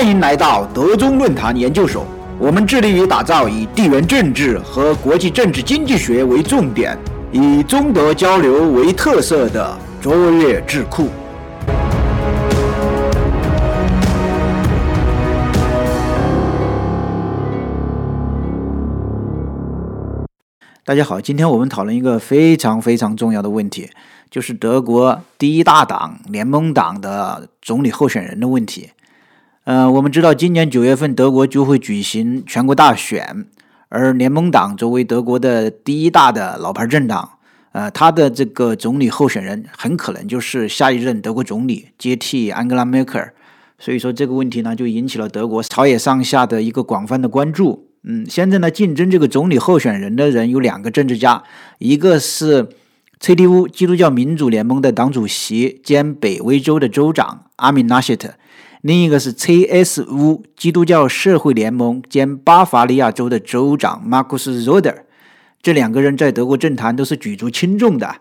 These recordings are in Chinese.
欢迎来到德中论坛研究所。我们致力于打造以地缘政治和国际政治经济学为重点，以中德交流为特色的卓越智库。大家好，今天我们讨论一个非常非常重要的问题，就是德国第一大党联盟党的总理候选人的问题。呃，我们知道今年九月份德国就会举行全国大选，而联盟党作为德国的第一大的老牌政党，呃，他的这个总理候选人很可能就是下一任德国总理，接替安格拉梅克尔。所以说这个问题呢，就引起了德国朝野上下的一个广泛的关注。嗯，现在呢，竞争这个总理候选人的人有两个政治家，一个是 CDU 基督教民主联盟的党主席兼北威州的州长阿米纳谢特。另一个是 CSU 基督教社会联盟兼巴伐利亚州的州长马库斯·罗德，这两个人在德国政坛都是举足轻重的，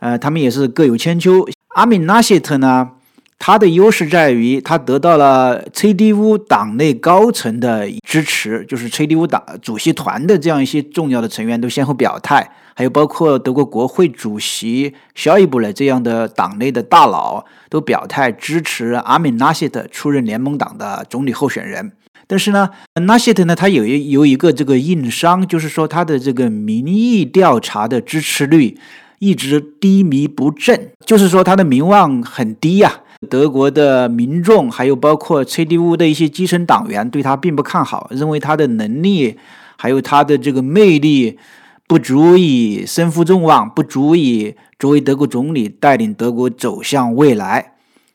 呃，他们也是各有千秋。阿米纳谢特呢，他的优势在于他得到了 CDU 党内高层的支持，就是 CDU 党主席团的这样一些重要的成员都先后表态。还有包括德国国会主席肖伊布勒这样的党内的大佬都表态支持阿米纳谢特出任联盟党的总理候选人。但是呢，纳谢特呢，他有一有一个这个硬伤，就是说他的这个民意调查的支持率一直低迷不振，就是说他的名望很低呀。德国的民众还有包括 CDU 的一些基层党员对他并不看好，认为他的能力还有他的这个魅力。不足以身负众望，不足以作为德国总理带领德国走向未来，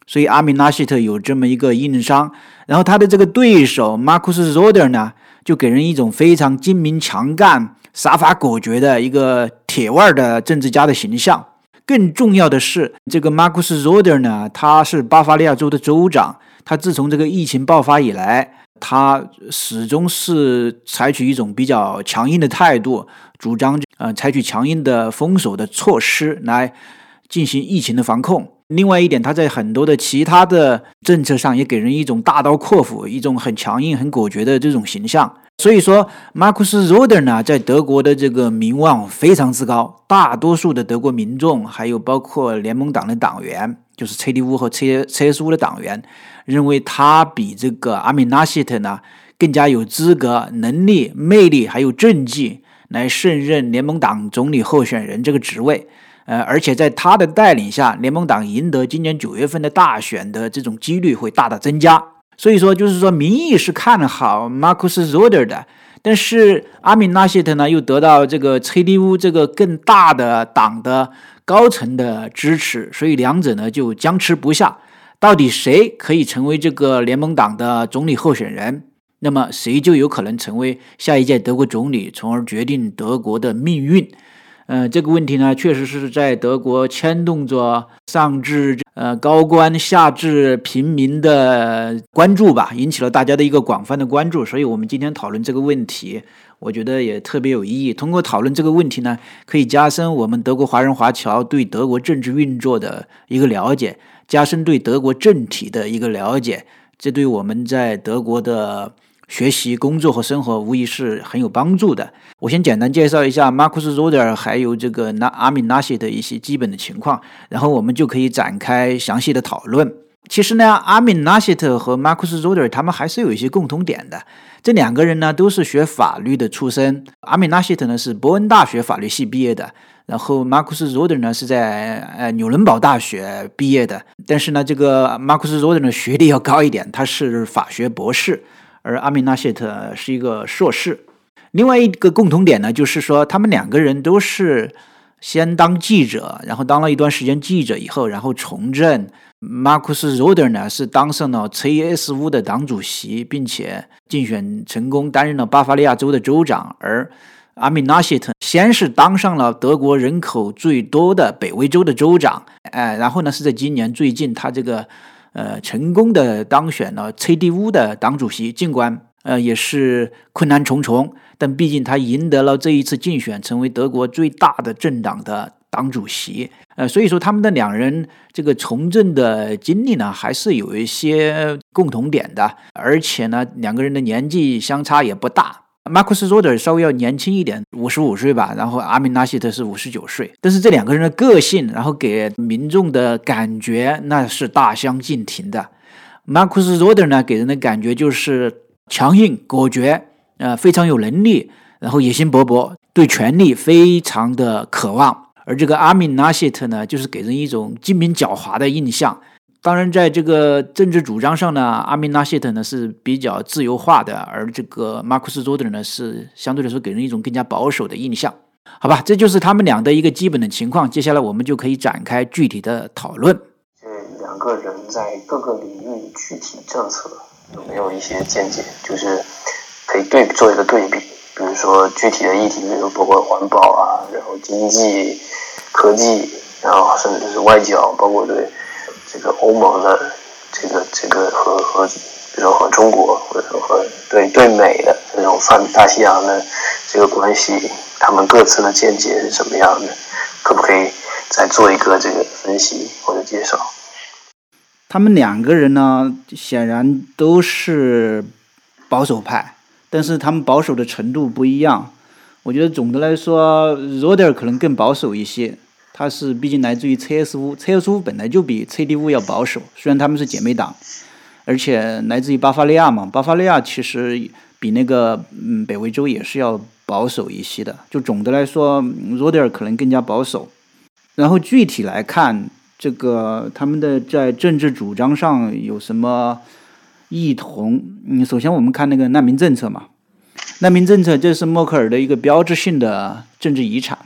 所以阿米纳希特有这么一个硬伤。然后他的这个对手马库斯·罗德呢，就给人一种非常精明强干、杀伐果决的一个铁腕的政治家的形象。更重要的是，这个马库斯·罗德呢，他是巴伐利亚州的州长，他自从这个疫情爆发以来。他始终是采取一种比较强硬的态度，主张呃采取强硬的封锁的措施来进行疫情的防控。另外一点，他在很多的其他的政策上也给人一种大刀阔斧、一种很强硬、很果决的这种形象。所以说，马库斯·罗德呢，在德国的这个名望非常之高，大多数的德国民众，还有包括联盟党的党员，就是 CDU 和 C CSU 的党员。认为他比这个阿米纳希特呢更加有资格、能力、魅力，还有政绩来胜任联盟党总理候选人这个职位。呃，而且在他的带领下，联盟党赢得今年九月份的大选的这种几率会大大增加。所以说，就是说民意是看好马库斯·罗德的，但是阿米纳希特呢又得到这个崔利乌这个更大的党的高层的支持，所以两者呢就僵持不下。到底谁可以成为这个联盟党的总理候选人？那么谁就有可能成为下一届德国总理，从而决定德国的命运。呃，这个问题呢，确实是在德国牵动着上至呃高官，下至平民的关注吧，引起了大家的一个广泛的关注。所以，我们今天讨论这个问题，我觉得也特别有意义。通过讨论这个问题呢，可以加深我们德国华人华侨对德国政治运作的一个了解。加深对德国政体的一个了解，这对我们在德国的学习、工作和生活无疑是很有帮助的。我先简单介绍一下马库斯·罗德尔还有这个纳阿米纳西的一些基本的情况，然后我们就可以展开详细的讨论。其实呢，阿米纳西特和马库斯·罗德尔他们还是有一些共同点的。这两个人呢都是学法律的出身，阿米纳西特呢是伯恩大学法律系毕业的。然后马库斯·罗德呢是在呃纽伦堡大学毕业的，但是呢，这个马库斯·罗德呢学历要高一点，他是法学博士，而阿米纳谢特是一个硕士。另外一个共同点呢，就是说他们两个人都是先当记者，然后当了一段时间记者以后，然后从政。马库斯·罗德呢是当上了 CSU 的党主席，并且竞选成功担任了巴伐利亚州的州长，而。阿米纳谢特先是当上了德国人口最多的北威州的州长，哎，然后呢是在今年最近，他这个呃成功的当选了 CDU 的党主席，尽管呃也是困难重重，但毕竟他赢得了这一次竞选，成为德国最大的政党的。党主席。呃，所以说他们的两人这个从政的经历呢，还是有一些共同点的，而且呢，两个人的年纪相差也不大。马库斯·罗德稍微要年轻一点，五十五岁吧，然后阿米纳希特是五十九岁，但是这两个人的个性，然后给民众的感觉那是大相径庭的。马库斯·罗德呢，给人的感觉就是强硬果决，呃，非常有能力，然后野心勃勃，对权力非常的渴望。而这个阿米纳谢特呢，就是给人一种精明狡猾的印象。当然，在这个政治主张上呢，阿米纳谢特呢是比较自由化的，而这个马库斯·佐德呢是相对来说给人一种更加保守的印象。好吧，这就是他们俩的一个基本的情况。接下来我们就可以展开具体的讨论。这两个人在各个领域具体政策有没有一些见解？就是可以对做一个对比。比如说具体的议题，比如包括环保啊，然后经济、科技，然后甚至是外交，包括对这个欧盟的这个这个和和，比如说和中国，或者说和对对美的这种泛大西洋的这个关系，他们各自的见解是什么样的？可不可以再做一个这个分析或者介绍？他们两个人呢，显然都是保守派。但是他们保守的程度不一样，我觉得总的来说，罗德尔可能更保守一些。他是毕竟来自于 CSU，CSU 本来就比 CDU 要保守，虽然他们是姐妹党，而且来自于巴伐利亚嘛，巴伐利亚其实比那个嗯北威州也是要保守一些的。就总的来说，罗德尔可能更加保守。然后具体来看，这个他们的在政治主张上有什么？异同，嗯，首先我们看那个难民政策嘛，难民政策这是默克尔的一个标志性的政治遗产。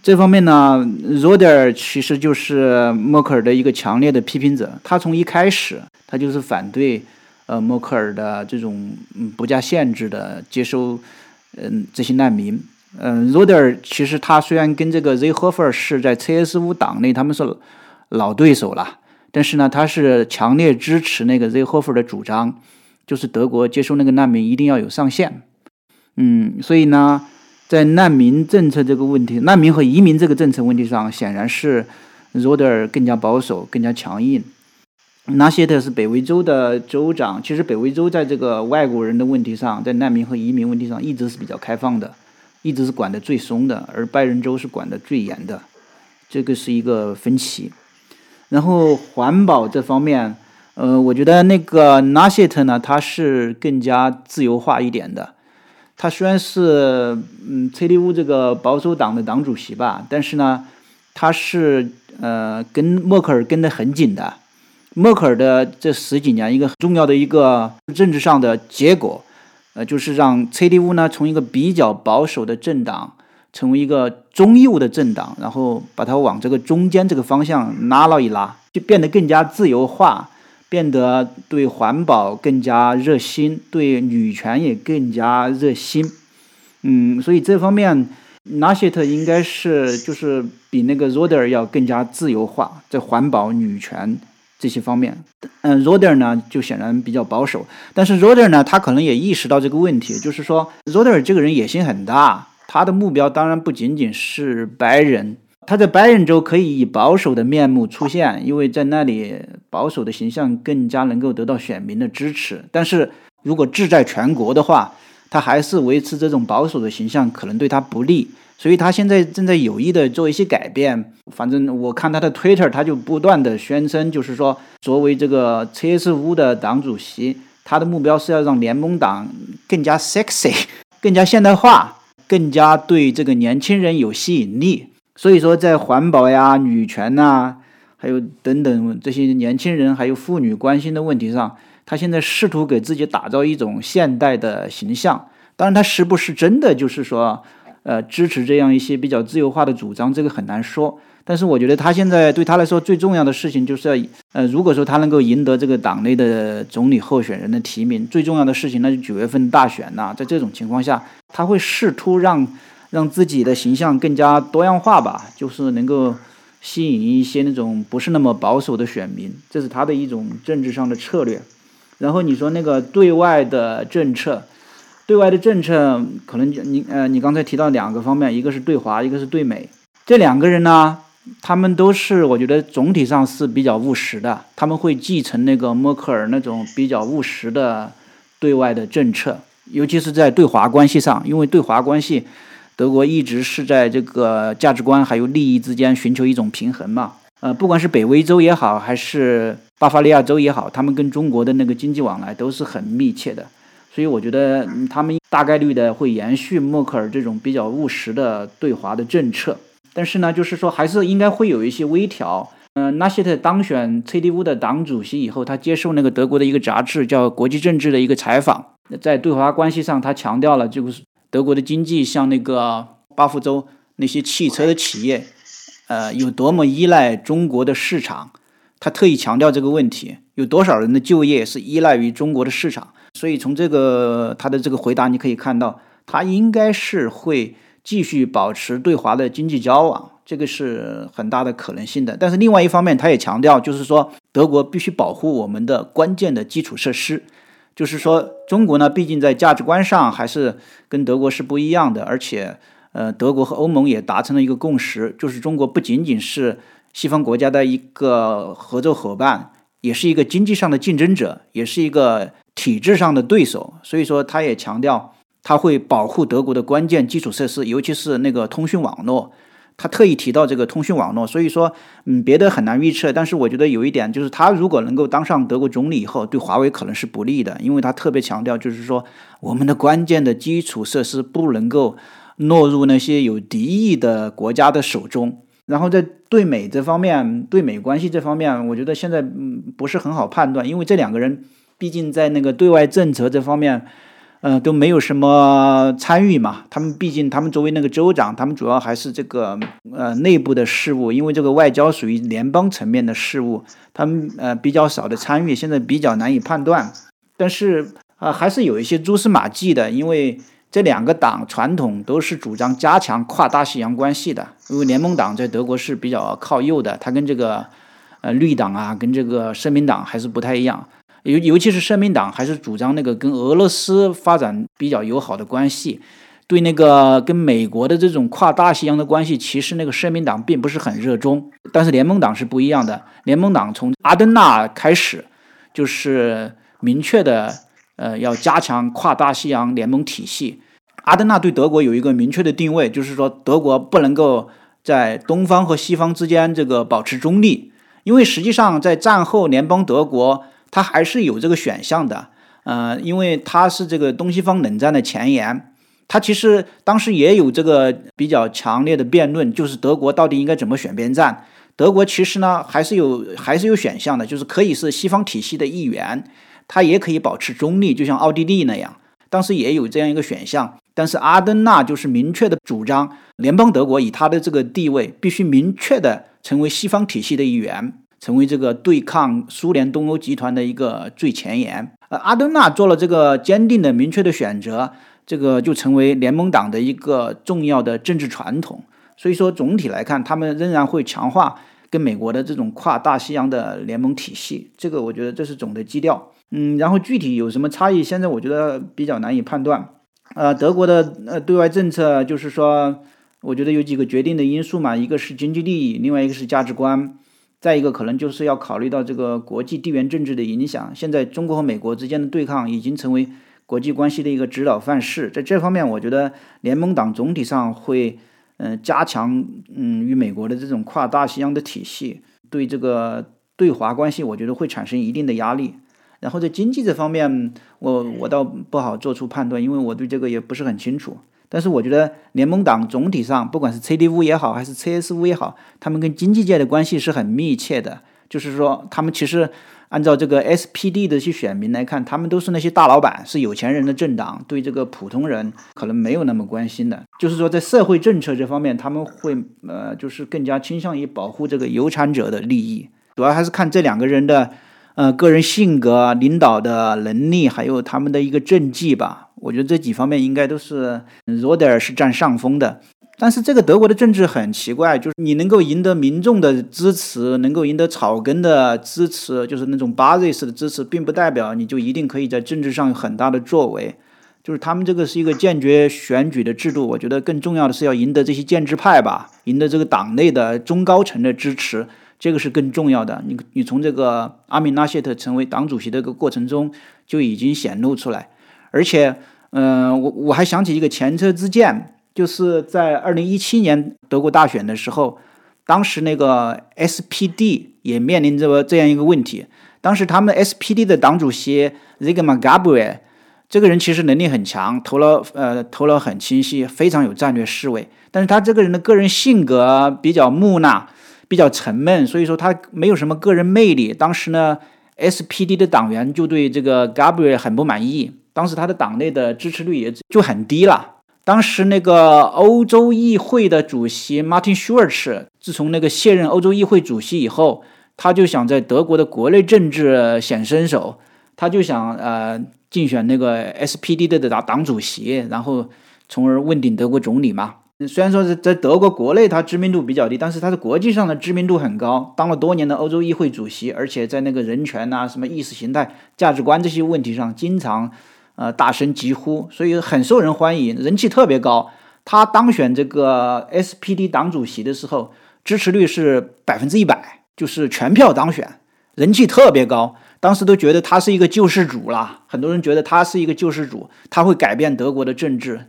这方面呢，罗德尔其实就是默克尔的一个强烈的批评者。他从一开始，他就是反对呃默克尔的这种嗯不加限制的接收嗯这些难民。嗯，罗德尔其实他虽然跟这个 Z 霍弗尔是在 CSU 党内他们是老对手了。但是呢，他是强烈支持那个 z h o f e r 的主张，就是德国接收那个难民一定要有上限。嗯，所以呢，在难民政策这个问题、难民和移民这个政策问题上，显然是罗德尔更加保守、更加强硬。纳谢特是北维州的州长，其实北维州在这个外国人的问题上，在难民和移民问题上一直是比较开放的，一直是管的最松的，而拜仁州是管的最严的，这个是一个分歧。然后环保这方面，呃，我觉得那个纳谢特呢，他是更加自由化一点的。他虽然是嗯，CDU 这个保守党的党主席吧，但是呢，他是呃跟默克尔跟得很紧的。默克尔的这十几年一个很重要的一个政治上的结果，呃，就是让 CDU 呢从一个比较保守的政党。成为一个中右的政党，然后把它往这个中间这个方向拉了一拉，就变得更加自由化，变得对环保更加热心，对女权也更加热心。嗯，所以这方面，纳谢特应该是就是比那个 Roder 要更加自由化，在环保、女权这些方面。嗯，，Roder 呢就显然比较保守，但是 Roder 呢，他可能也意识到这个问题，就是说，Roder 这个人野心很大。他的目标当然不仅仅是白人，他在白人州可以以保守的面目出现，因为在那里保守的形象更加能够得到选民的支持。但是如果志在全国的话，他还是维持这种保守的形象可能对他不利，所以他现在正在有意的做一些改变。反正我看他的 Twitter，他就不断的宣称，就是说作为这个 CSU 的党主席，他的目标是要让联盟党更加 sexy，更加现代化。更加对这个年轻人有吸引力，所以说在环保呀、女权呐，还有等等这些年轻人还有妇女关心的问题上，他现在试图给自己打造一种现代的形象。当然，他是不是真的就是说，呃，支持这样一些比较自由化的主张，这个很难说。但是我觉得他现在对他来说最重要的事情就是要，呃，如果说他能够赢得这个党内的总理候选人的提名，最重要的事情那就九月份大选呐。在这种情况下，他会试图让让自己的形象更加多样化吧，就是能够吸引一些那种不是那么保守的选民，这是他的一种政治上的策略。然后你说那个对外的政策，对外的政策可能你呃你刚才提到两个方面，一个是对华，一个是对美。这两个人呢，他们都是我觉得总体上是比较务实的，他们会继承那个默克尔那种比较务实的对外的政策，尤其是在对华关系上，因为对华关系，德国一直是在这个价值观还有利益之间寻求一种平衡嘛。呃，不管是北威州也好，还是巴伐利亚州也好，他们跟中国的那个经济往来都是很密切的，所以我觉得他们大概率的会延续默克尔这种比较务实的对华的政策。但是呢，就是说还是应该会有一些微调。嗯，纳希特当选 CDU 的党主席以后，他接受那个德国的一个杂志叫《国际政治》的一个采访，在对华关系上，他强调了就是德国的经济像那个巴福州那些汽车的企业，呃，有多么依赖中国的市场。他特意强调这个问题，有多少人的就业是依赖于中国的市场。所以从这个他的这个回答，你可以看到，他应该是会。继续保持对华的经济交往，这个是很大的可能性的。但是另外一方面，他也强调，就是说德国必须保护我们的关键的基础设施。就是说，中国呢，毕竟在价值观上还是跟德国是不一样的。而且，呃，德国和欧盟也达成了一个共识，就是中国不仅仅是西方国家的一个合作伙伴，也是一个经济上的竞争者，也是一个体制上的对手。所以说，他也强调。他会保护德国的关键基础设施，尤其是那个通讯网络。他特意提到这个通讯网络，所以说，嗯，别的很难预测。但是我觉得有一点，就是他如果能够当上德国总理以后，对华为可能是不利的，因为他特别强调，就是说我们的关键的基础设施不能够落入那些有敌意的国家的手中。然后在对美这方面，对美关系这方面，我觉得现在嗯不是很好判断，因为这两个人毕竟在那个对外政策这方面。嗯，都没有什么参与嘛。他们毕竟，他们作为那个州长，他们主要还是这个呃内部的事务，因为这个外交属于联邦层面的事务，他们呃比较少的参与，现在比较难以判断。但是啊，还是有一些蛛丝马迹的，因为这两个党传统都是主张加强跨大西洋关系的。因为联盟党在德国是比较靠右的，它跟这个呃绿党啊，跟这个社民党还是不太一样。尤尤其是社民党还是主张那个跟俄罗斯发展比较友好的关系，对那个跟美国的这种跨大西洋的关系，其实那个社民党并不是很热衷。但是联盟党是不一样的，联盟党从阿登纳开始就是明确的，呃，要加强跨大西洋联盟体系。阿登纳对德国有一个明确的定位，就是说德国不能够在东方和西方之间这个保持中立，因为实际上在战后联邦德国。它还是有这个选项的，呃，因为它是这个东西方冷战的前沿，它其实当时也有这个比较强烈的辩论，就是德国到底应该怎么选边站。德国其实呢还是有还是有选项的，就是可以是西方体系的一员，它也可以保持中立，就像奥地利那样，当时也有这样一个选项。但是阿登纳就是明确的主张，联邦德国以他的这个地位，必须明确的成为西方体系的一员。成为这个对抗苏联东欧集团的一个最前沿，呃，阿登纳做了这个坚定的、明确的选择，这个就成为联盟党的一个重要的政治传统。所以说，总体来看，他们仍然会强化跟美国的这种跨大西洋的联盟体系。这个我觉得这是总的基调。嗯，然后具体有什么差异，现在我觉得比较难以判断。呃，德国的呃对外政策就是说，我觉得有几个决定的因素嘛，一个是经济利益，另外一个是价值观。再一个可能就是要考虑到这个国际地缘政治的影响。现在中国和美国之间的对抗已经成为国际关系的一个指导范式。在这方面，我觉得联盟党总体上会，嗯，加强嗯与美国的这种跨大西洋的体系，对这个对华关系，我觉得会产生一定的压力。然后在经济这方面，我我倒不好做出判断，因为我对这个也不是很清楚。但是我觉得联盟党总体上，不管是 CDU 也好，还是 CSU 也好，他们跟经济界的关系是很密切的。就是说，他们其实按照这个 SPD 的一些选民来看，他们都是那些大老板，是有钱人的政党，对这个普通人可能没有那么关心的。就是说，在社会政策这方面，他们会呃，就是更加倾向于保护这个有产者的利益。主要还是看这两个人的呃个人性格、领导的能力，还有他们的一个政绩吧。我觉得这几方面应该都是罗德尔是占上风的，但是这个德国的政治很奇怪，就是你能够赢得民众的支持，能够赢得草根的支持，就是那种巴瑞式的支持，并不代表你就一定可以在政治上有很大的作为。就是他们这个是一个间接选举的制度，我觉得更重要的是要赢得这些建制派吧，赢得这个党内的中高层的支持，这个是更重要的。你你从这个阿米纳谢特成为党主席的这个过程中就已经显露出来，而且，嗯，我我还想起一个前车之鉴，就是在二零一七年德国大选的时候，当时那个 SPD 也面临着这样一个问题，当时他们 SPD 的党主席 Zygmunt Gabriel。这个人其实能力很强，头脑呃头脑很清晰，非常有战略思维。但是他这个人的个人性格比较木讷，比较沉闷，所以说他没有什么个人魅力。当时呢，SPD 的党员就对这个 Gabrie 很不满意，当时他的党内的支持率也就很低了。当时那个欧洲议会的主席 Martin Schulz，自从那个卸任欧洲议会主席以后，他就想在德国的国内政治显身手，他就想呃。竞选那个 SPD 的党党主席，然后从而问鼎德国总理嘛。虽然说是在德国国内他知名度比较低，但是他在国际上的知名度很高，当了多年的欧洲议会主席，而且在那个人权呐、什么意识形态、价值观这些问题上，经常呃大声疾呼，所以很受人欢迎，人气特别高。他当选这个 SPD 党主席的时候，支持率是百分之一百，就是全票当选，人气特别高。当时都觉得他是一个救世主啦，很多人觉得他是一个救世主，他会改变德国的政治。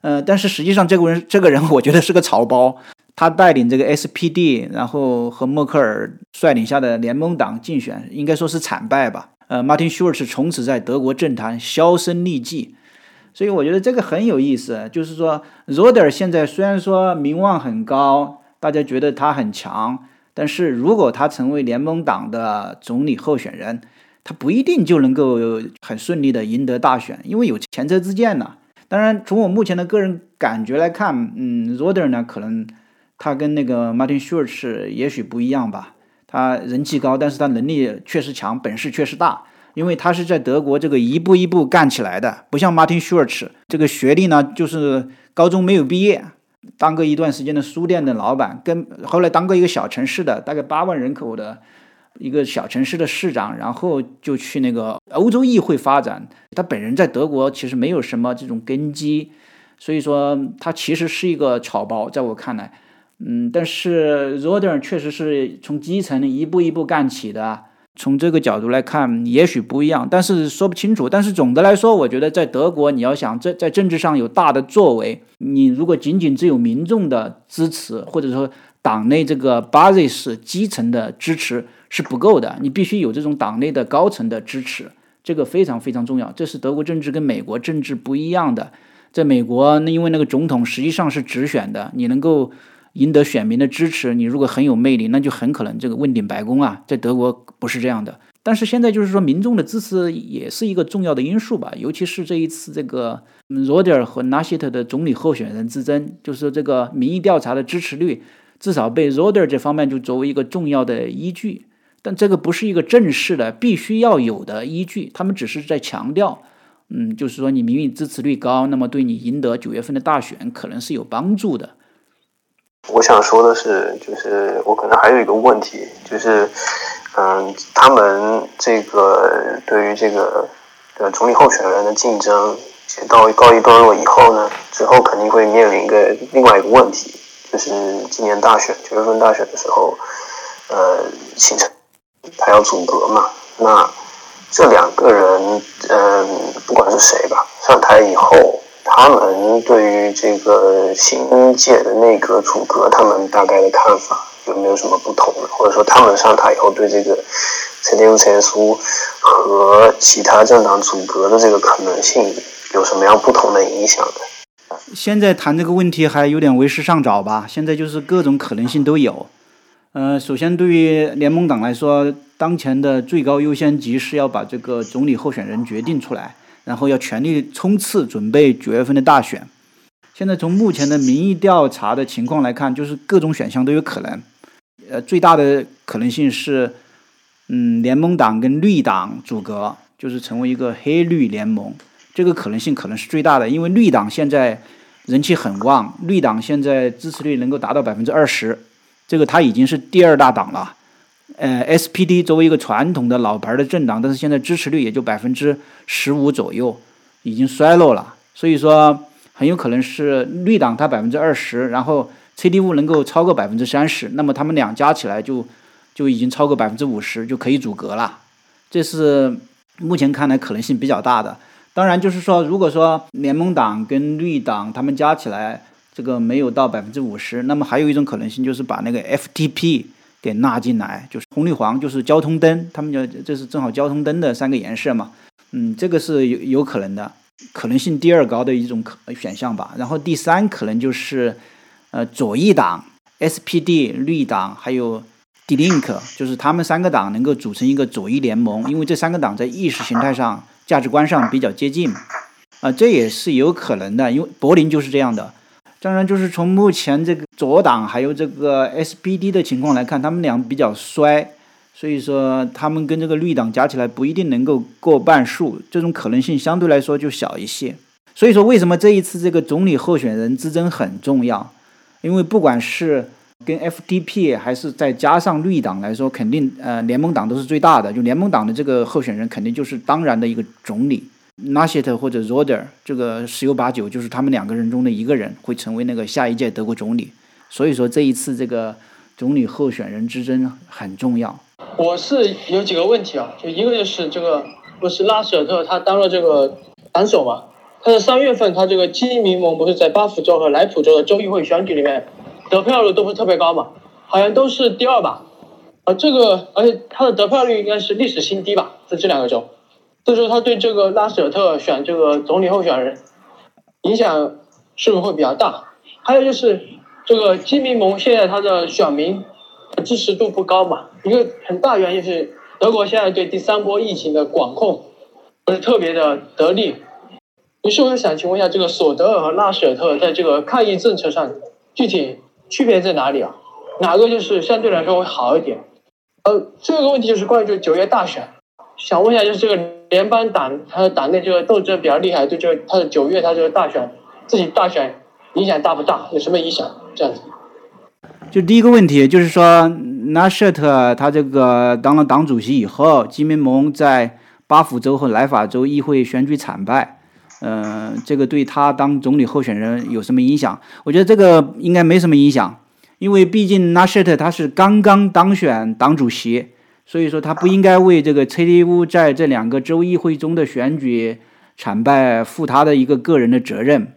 呃，但是实际上这个人，这个人我觉得是个草包。他带领这个 SPD，然后和默克尔率领下的联盟党竞选，应该说是惨败吧。呃，Martin Schulz 从此在德国政坛销声匿迹。所以我觉得这个很有意思，就是说 r o d e r 现在虽然说名望很高，大家觉得他很强。但是如果他成为联盟党的总理候选人，他不一定就能够很顺利的赢得大选，因为有前车之鉴呢。当然，从我目前的个人感觉来看，嗯 r o d e r 呢，可能他跟那个 Martin Schulz 也许不一样吧。他人气高，但是他能力确实强，本事确实大，因为他是在德国这个一步一步干起来的，不像 Martin Schulz 这个学历呢，就是高中没有毕业。当过一段时间的书店的老板，跟后来当过一个小城市的大概八万人口的一个小城市的市长，然后就去那个欧洲议会发展。他本人在德国其实没有什么这种根基，所以说他其实是一个草包，在我看来，嗯，但是 r o d e r 确实是从基层一步一步干起的。从这个角度来看，也许不一样，但是说不清楚。但是总的来说，我觉得在德国，你要想在在政治上有大的作为，你如果仅仅只有民众的支持，或者说党内这个 basis 基层的支持是不够的，你必须有这种党内的高层的支持，这个非常非常重要。这是德国政治跟美国政治不一样的。在美国，那因为那个总统实际上是直选的，你能够。赢得选民的支持，你如果很有魅力，那就很可能这个问鼎白宫啊。在德国不是这样的，但是现在就是说民众的支持也是一个重要的因素吧。尤其是这一次这个罗德尔和纳希特的总理候选人之争，就是说这个民意调查的支持率至少被罗德尔这方面就作为一个重要的依据，但这个不是一个正式的必须要有的依据，他们只是在强调，嗯，就是说你民意支持率高，那么对你赢得九月份的大选可能是有帮助的。我想说的是，就是我可能还有一个问题，就是，嗯，他们这个对于这个呃总理候选人的竞争，到告一段落以后呢，之后肯定会面临一个另外一个问题，就是今年大选九月份大选的时候，呃，形成他要组阁嘛，那这两个人，嗯，不管是谁吧，上台以后。他们对于这个新届的内阁组阁，他们大概的看法有没有什么不同呢？或者说，他们上台以后对这个陈天陈书和其他政党组阁的这个可能性有什么样不同的影响呢？现在谈这个问题还有点为时尚早吧。现在就是各种可能性都有。呃，首先对于联盟党来说，当前的最高优先级是要把这个总理候选人决定出来。然后要全力冲刺，准备九月份的大选。现在从目前的民意调查的情况来看，就是各种选项都有可能。呃，最大的可能性是，嗯，联盟党跟绿党组阁，就是成为一个黑绿联盟。这个可能性可能是最大的，因为绿党现在人气很旺，绿党现在支持率能够达到百分之二十，这个它已经是第二大党了。呃，SPD 作为一个传统的老牌的政党，但是现在支持率也就百分之十五左右，已经衰落了。所以说很有可能是绿党它百分之二十，然后 CDU 能够超过百分之三十，那么他们俩加起来就就已经超过百分之五十，就可以阻隔了。这是目前看来可能性比较大的。当然，就是说，如果说联盟党跟绿党他们加起来这个没有到百分之五十，那么还有一种可能性就是把那个 FTP 给纳进来，就是红绿黄，就是交通灯，他们叫这是正好交通灯的三个颜色嘛。嗯，这个是有有可能的，可能性第二高的一种可选项吧。然后第三可能就是呃左翼党 SPD 绿党还有 D-Link，就是他们三个党能够组成一个左翼联盟，因为这三个党在意识形态上。价值观上比较接近，啊，这也是有可能的，因为柏林就是这样的。当然，就是从目前这个左党还有这个 SPD 的情况来看，他们俩比较衰，所以说他们跟这个绿党加起来不一定能够过半数，这种可能性相对来说就小一些。所以说，为什么这一次这个总理候选人之争很重要？因为不管是跟 FDP 还是再加上绿党来说，肯定呃联盟党都是最大的。就联盟党的这个候选人，肯定就是当然的一个总理 n a s h e t 或者 Roder，这个十有八九就是他们两个人中的一个人会成为那个下一届德国总理。所以说这一次这个总理候选人之争很重要。我是有几个问题啊，就一个就是这个不是拉舍特他当了这个党首嘛？他是三月份他这个基民盟不是在巴福州和莱普州的州议会选举里面。得票率都不是特别高嘛，好像都是第二吧，啊，这个而且他的得票率应该是历史新低吧，在这两个州，所以说他对这个拉舍特选这个总理候选人影响是不是会比较大？还有就是这个基民盟现在他的选民支持度不高嘛，一个很大原因是德国现在对第三波疫情的管控不是特别的得力。于是我想请问一下，这个索德尔和拉舍特在这个抗疫政策上具体？区别在哪里啊？哪个就是相对来说会好一点？呃，这个问题就是关于这九月大选，想问一下，就是这个联邦党他的党内这个斗争比较厉害，对这个他的九月他这个大选自己大选影响大不大？有什么影响？这样子。就第一个问题就是说，纳舍特他这个当了党主席以后，基民盟在巴甫州和莱法州议会选举惨败。嗯，这个对他当总理候选人有什么影响？我觉得这个应该没什么影响，因为毕竟纳什特他是刚刚当选党主席，所以说他不应该为这个 CDU 在这两个州议会中的选举惨败负他的一个个人的责任。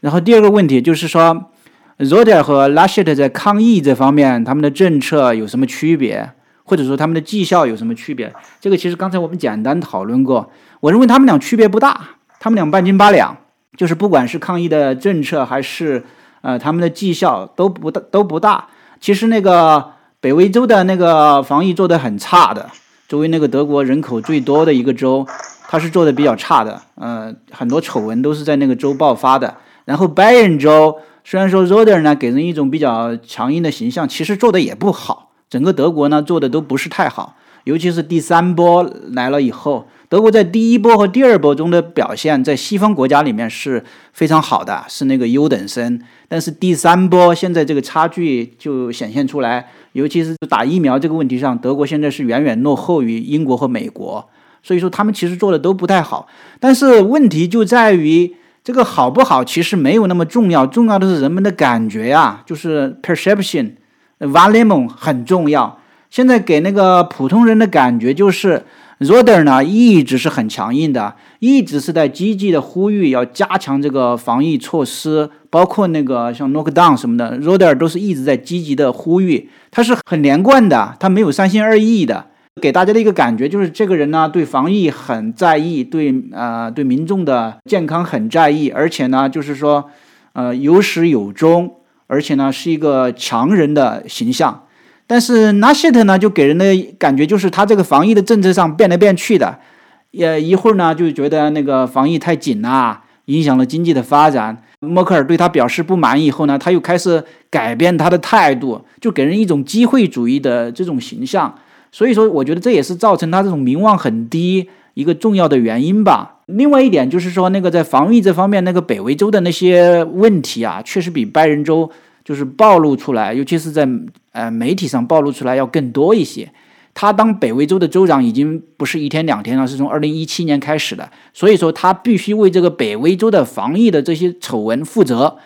然后第二个问题就是说 r o d e r 和 Lashet 在抗疫这方面他们的政策有什么区别，或者说他们的绩效有什么区别？这个其实刚才我们简单讨论过，我认为他们俩区别不大。他们俩半斤八两，就是不管是抗疫的政策，还是呃他们的绩效都不大都不大。其实那个北威州的那个防疫做得很差的，作为那个德国人口最多的一个州，它是做的比较差的。呃，很多丑闻都是在那个州爆发的。然后白人州虽然说 Roder 呢给人一种比较强硬的形象，其实做的也不好。整个德国呢做的都不是太好，尤其是第三波来了以后。德国在第一波和第二波中的表现，在西方国家里面是非常好的，是那个优等生。但是第三波现在这个差距就显现出来，尤其是打疫苗这个问题上，德国现在是远远落后于英国和美国。所以说他们其实做的都不太好。但是问题就在于这个好不好，其实没有那么重要，重要的是人们的感觉呀，就是 perception，volume 很重要。现在给那个普通人的感觉就是。Roder 呢一直是很强硬的，一直是在积极的呼吁要加强这个防疫措施，包括那个像 Lockdown 什么的，Roder 都是一直在积极的呼吁，他是很连贯的，他没有三心二意的，给大家的一个感觉就是这个人呢对防疫很在意，对呃对民众的健康很在意，而且呢就是说呃有始有终，而且呢是一个强人的形象。但是纳希特呢，就给人的感觉就是他这个防疫的政策上变来变去的，也一会儿呢就觉得那个防疫太紧了，影响了经济的发展。默克尔对他表示不满以后呢，他又开始改变他的态度，就给人一种机会主义的这种形象。所以说，我觉得这也是造成他这种名望很低一个重要的原因吧。另外一点就是说，那个在防疫这方面，那个北维州的那些问题啊，确实比拜仁州。就是暴露出来，尤其是在呃媒体上暴露出来要更多一些。他当北威州的州长已经不是一天两天了，是从二零一七年开始的，所以说他必须为这个北威州的防疫的这些丑闻负责。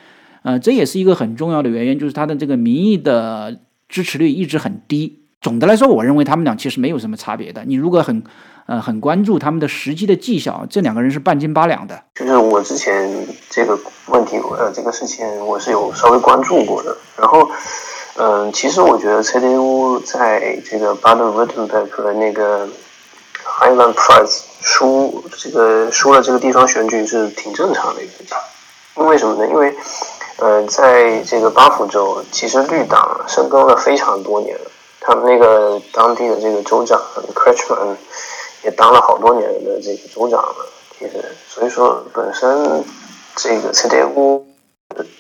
呃，这也是一个很重要的原因，就是他的这个民意的支持率一直很低。总的来说，我认为他们俩其实没有什么差别的。你如果很，呃，很关注他们的实际的绩效，这两个人是半斤八两的。就是我之前这个问题，呃，这个事情我是有稍微关注过的。然后，嗯，其实我觉得 CDU 在这个 Baden-Württemberg 和那个 Rheinland-Pfalz 输这个输了这个地方选举是挺正常的一个事情。因为什么呢？因为，呃，在这个巴福州，其实绿党深耕了非常多年了。他们那个当地的这个州长 c r a t c h m a n 也当了好多年的这个州长了，其实，所以说本身这个 CDU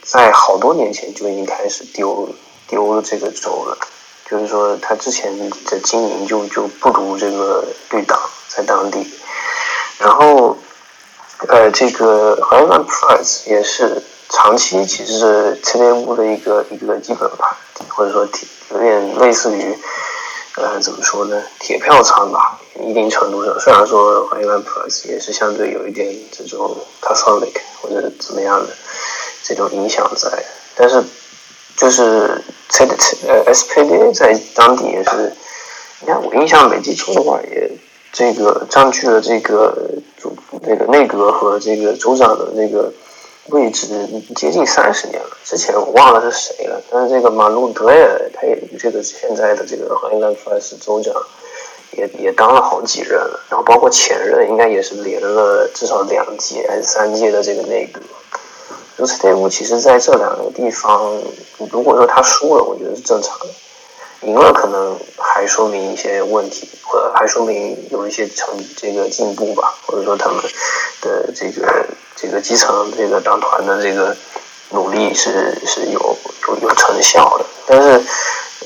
在好多年前就已经开始丢丢这个州了，就是说他之前的经营就就不如这个绿党在当地，然后呃这个 h a r l a n Price 也是长期其实是 CDU 的一个一个基本盘，或者说有点类似于。呃，怎么说呢？铁票仓吧，一定程度上，虽然说华 n Plus 也是相对有一点这种 Catholic 或者怎么样的这种影响在，但是就是 C 呃 SPD 在当地也是，你看我印象没记错的话，也这个占据了这个主那个内阁和这个州长的那个。位置接近三十年了，之前我忘了是谁了，但是这个马路德尔，他也这个现在的这个华盛顿福尔斯州长，也也当了好几任了，然后包括前任应该也是连了至少两届还是三届的这个内阁。如此队伍其实在这两个地方，如果说他输了，我觉得是正常的；赢了可能还说明一些问题，或者还说明有一些成这个进步吧，或者说他们的这个。这个基层这个党团的这个努力是是有有有成效的，但是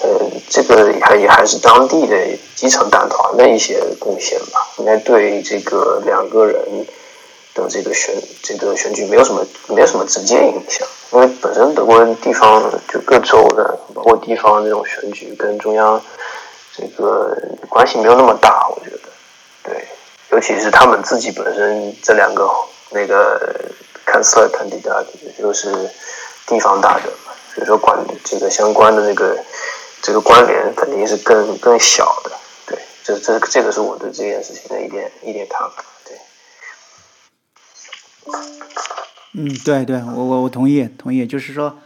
呃，这个还也还是当地的基层党团的一些贡献吧，应该对这个两个人的这个选这个选举没有什么没有什么直接影响，因为本身德国人地方就各州的包括地方这种选举跟中央这个关系没有那么大，我觉得。对，尤其是他们自己本身这两个。那个看色看地大，就是地方大的嘛，所以说管这个相关的这个这个关联肯定是更更小的，对，这这这个是我对这件事情的一点一点看法，对。嗯，对对，我我我同意同意，就是说，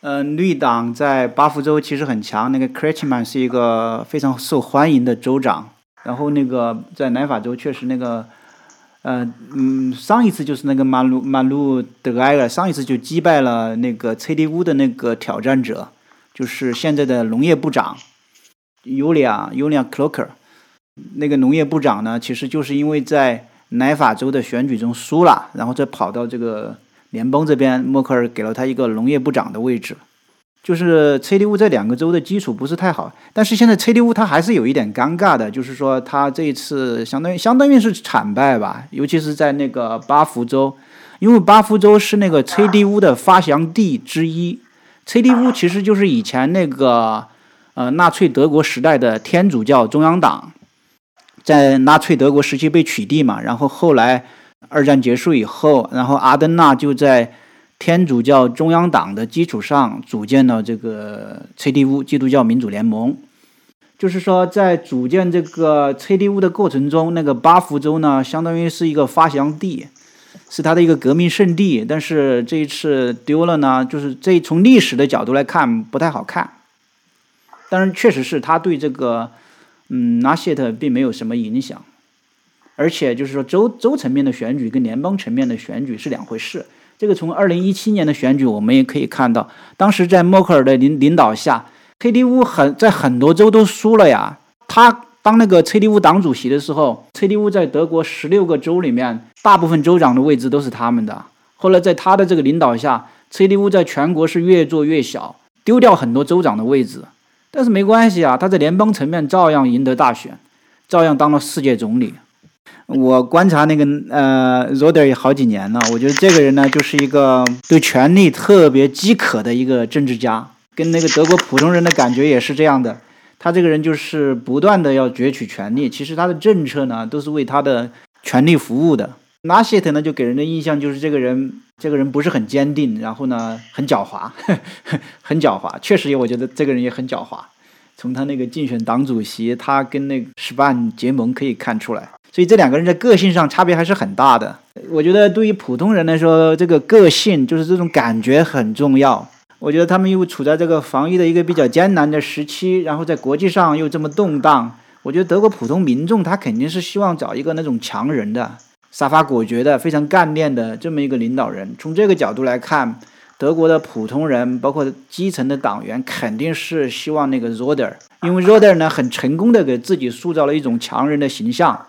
嗯，绿党在巴福州其实很强，那个 c r a t c h m a n 是一个非常受欢迎的州长，然后那个在南法州确实那个。呃嗯，上一次就是那个马路马路德埃尔，上一次就击败了那个 CDU 的那个挑战者，就是现在的农业部长尤利亚尤利亚克洛克。那个农业部长呢，其实就是因为在南法州的选举中输了，然后再跑到这个联邦这边，默克尔给了他一个农业部长的位置。就是 CDU 这两个州的基础不是太好，但是现在 CDU 它还是有一点尴尬的，就是说它这一次相当于相当于是惨败吧，尤其是在那个巴福州，因为巴福州是那个 CDU 的发祥地之一，CDU 其实就是以前那个呃纳粹德国时代的天主教中央党，在纳粹德国时期被取缔嘛，然后后来二战结束以后，然后阿登纳就在。天主教中央党的基础上组建了这个 CDU 基督教民主联盟，就是说在组建这个 CDU 的过程中，那个巴福州呢，相当于是一个发祥地，是他的一个革命圣地。但是这一次丢了呢，就是这从历史的角度来看不太好看。但是，确实是他对这个嗯纳谢特并没有什么影响，而且就是说州州层面的选举跟联邦层面的选举是两回事。这个从二零一七年的选举我们也可以看到，当时在默克尔的领领导下，CDU 很在很多州都输了呀。他当那个 CDU 党主席的时候，CDU 在德国十六个州里面，大部分州长的位置都是他们的。后来在他的这个领导下，CDU 在全国是越做越小，丢掉很多州长的位置。但是没关系啊，他在联邦层面照样赢得大选，照样当了世界总理。我观察那个呃 r o d e r 也好几年了，我觉得这个人呢，就是一个对权力特别饥渴的一个政治家，跟那个德国普通人的感觉也是这样的。他这个人就是不断的要攫取权力，其实他的政策呢都是为他的权力服务的。拉谢特呢就给人的印象就是这个人，这个人不是很坚定，然后呢很狡猾，很狡猾。确实，我觉得这个人也很狡猾。从他那个竞选党主席，他跟那个史班结盟可以看出来。所以这两个人在个性上差别还是很大的。我觉得对于普通人来说，这个个性就是这种感觉很重要。我觉得他们又处在这个防疫的一个比较艰难的时期，然后在国际上又这么动荡，我觉得德国普通民众他肯定是希望找一个那种强人的、杀伐果决的、非常干练的这么一个领导人。从这个角度来看，德国的普通人，包括基层的党员，肯定是希望那个 r o d e r 因为 r o d e r 呢很成功的给自己塑造了一种强人的形象，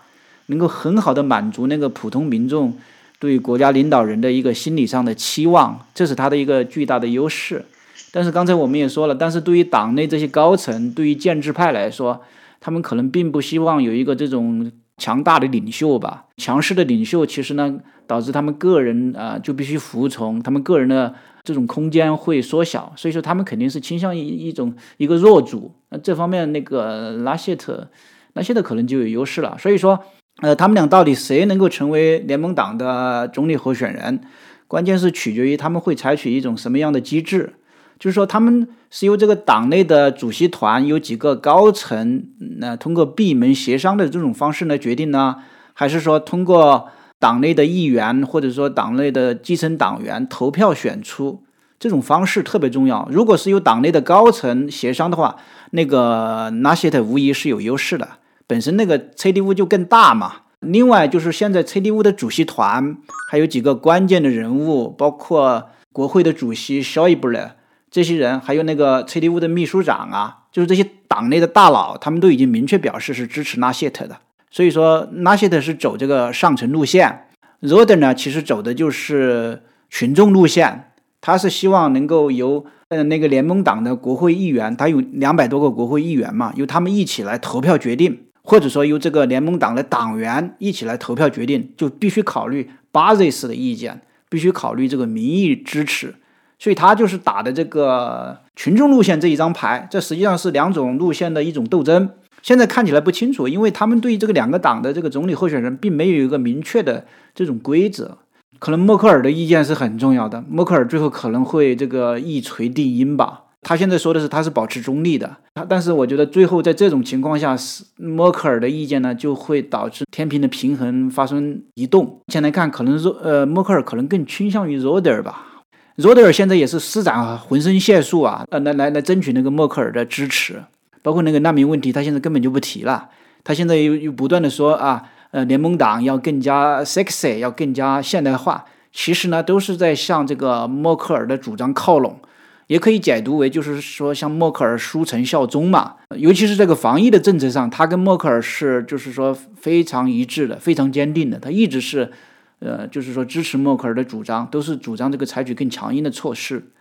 能够很好的满足那个普通民众。对国家领导人的一个心理上的期望，这是他的一个巨大的优势。但是刚才我们也说了，但是对于党内这些高层，对于建制派来说，他们可能并不希望有一个这种强大的领袖吧。强势的领袖其实呢，导致他们个人啊就必须服从，他们个人的这种空间会缩小。所以说，他们肯定是倾向于一种一个弱主。那这方面，那个拉谢特，拉谢特可能就有优势了。所以说。呃，他们俩到底谁能够成为联盟党的总理候选人？关键是取决于他们会采取一种什么样的机制。就是说，他们是由这个党内的主席团有几个高层，那通过闭门协商的这种方式来决定呢？还是说通过党内的议员或者说党内的基层党员投票选出？这种方式特别重要。如果是由党内的高层协商的话，那个纳谢特无疑是有优势的。本身那个 CDU 就更大嘛，另外就是现在 CDU 的主席团还有几个关键的人物，包括国会的主席 Schäuble 这些人，还有那个 CDU 的秘书长啊，就是这些党内的大佬，他们都已经明确表示是支持纳谢特的。所以说纳谢特是走这个上层路线 r o d e 呢其实走的就是群众路线，他是希望能够由呃那个联盟党的国会议员，他有两百多个国会议员嘛，由他们一起来投票决定。或者说由这个联盟党的党员一起来投票决定，就必须考虑巴 i 斯的意见，必须考虑这个民意支持，所以他就是打的这个群众路线这一张牌，这实际上是两种路线的一种斗争。现在看起来不清楚，因为他们对这个两个党的这个总理候选人并没有一个明确的这种规则，可能默克尔的意见是很重要的，默克尔最后可能会这个一锤定音吧。他现在说的是他是保持中立的，他但是我觉得最后在这种情况下，是默克尔的意见呢就会导致天平的平衡发生移动。目前来看，可能说呃默克尔可能更倾向于罗德尔吧，罗德尔现在也是施展浑身解数啊，呃来来来争取那个默克尔的支持，包括那个难民问题，他现在根本就不提了，他现在又又不断的说啊，呃联盟党要更加 sexy，要更加现代化，其实呢都是在向这个默克尔的主张靠拢。也可以解读为，就是说，向默克尔书成效忠嘛。尤其是这个防疫的政策上，他跟默克尔是，就是说非常一致的，非常坚定的。他一直是，呃，就是说支持默克尔的主张，都是主张这个采取更强硬的措施。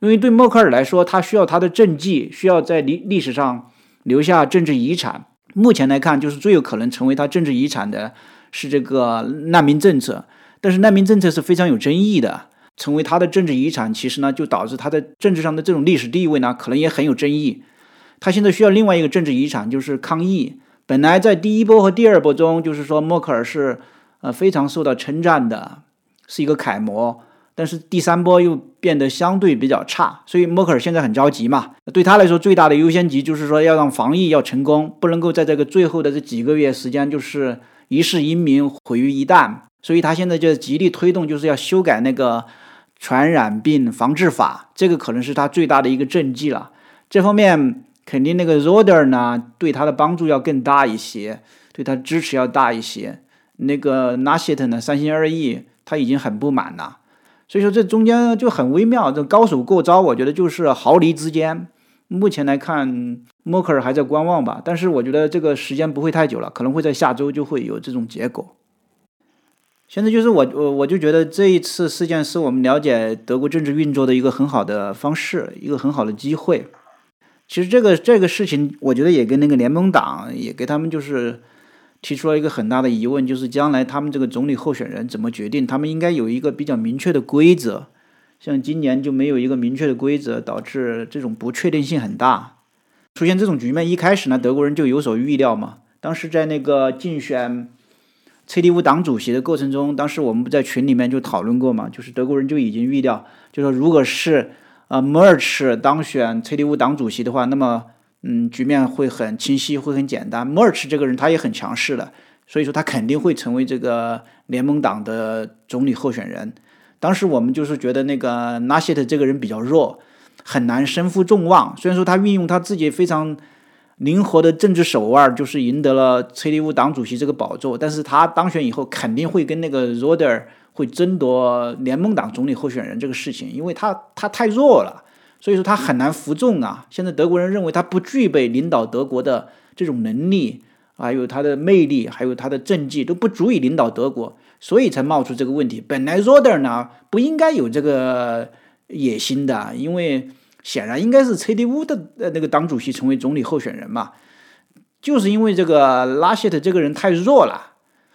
因为对默克尔来说，他需要他的政绩，需要在历历史上留下政治遗产。目前来看，就是最有可能成为他政治遗产的是这个难民政策。但是难民政策是非常有争议的。成为他的政治遗产，其实呢，就导致他在政治上的这种历史地位呢，可能也很有争议。他现在需要另外一个政治遗产，就是抗疫。本来在第一波和第二波中，就是说默克尔是呃非常受到称赞的，是一个楷模。但是第三波又变得相对比较差，所以默克尔现在很着急嘛。对他来说，最大的优先级就是说要让防疫要成功，不能够在这个最后的这几个月时间就是一世英名毁于一旦。所以他现在就极力推动，就是要修改那个。传染病防治法，这个可能是他最大的一个政绩了。这方面肯定那个 r o d e r 呢，对他的帮助要更大一些，对他支持要大一些。那个 n a s h i t 呢，三心二意，他已经很不满了。所以说这中间就很微妙，这高手过招，我觉得就是毫厘之间。目前来看，默克尔还在观望吧，但是我觉得这个时间不会太久了，可能会在下周就会有这种结果。现在就是我我我就觉得这一次事件是我们了解德国政治运作的一个很好的方式，一个很好的机会。其实这个这个事情，我觉得也跟那个联盟党也给他们就是提出了一个很大的疑问，就是将来他们这个总理候选人怎么决定？他们应该有一个比较明确的规则。像今年就没有一个明确的规则，导致这种不确定性很大。出现这种局面，一开始呢，德国人就有所预料嘛。当时在那个竞选 CDU 党主席的过程中，当时我们不在群里面就讨论过嘛，就是德国人就已经预料，就说如果是呃 Merch 当选 CDU 党主席的话，那么嗯，局面会很清晰，会很简单。Merch 这个人他也很强势的，所以说他肯定会成为这个联盟党的总理候选人。当时我们就是觉得那个 n a s h t 这个人比较弱。很难身负众望。虽然说他运用他自己非常灵活的政治手腕，就是赢得了 CDU 党主席这个宝座，但是他当选以后肯定会跟那个 Roder 会争夺联盟党总理候选人这个事情，因为他他太弱了，所以说他很难服众啊。现在德国人认为他不具备领导德国的这种能力，还有他的魅力，还有他的政绩都不足以领导德国，所以才冒出这个问题。本来 Roder 呢不应该有这个。野心的，因为显然应该是 CDU 的呃那个党主席成为总理候选人嘛，就是因为这个拉谢特这个人太弱了，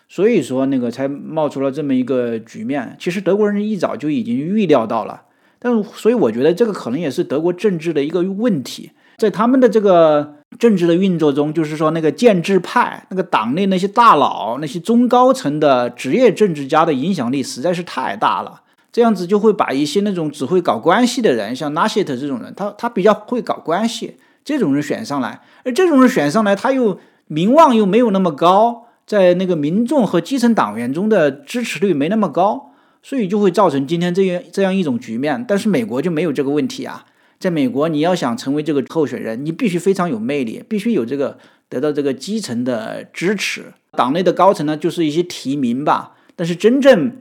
所以说那个才冒出了这么一个局面。其实德国人一早就已经预料到了，但所以我觉得这个可能也是德国政治的一个问题，在他们的这个政治的运作中，就是说那个建制派那个党内那些大佬、那些中高层的职业政治家的影响力实在是太大了。这样子就会把一些那种只会搞关系的人，像拉谢特这种人，他他比较会搞关系，这种人选上来，而这种人选上来，他又名望又没有那么高，在那个民众和基层党员中的支持率没那么高，所以就会造成今天这样这样一种局面。但是美国就没有这个问题啊，在美国你要想成为这个候选人，你必须非常有魅力，必须有这个得到这个基层的支持，党内的高层呢就是一些提名吧，但是真正。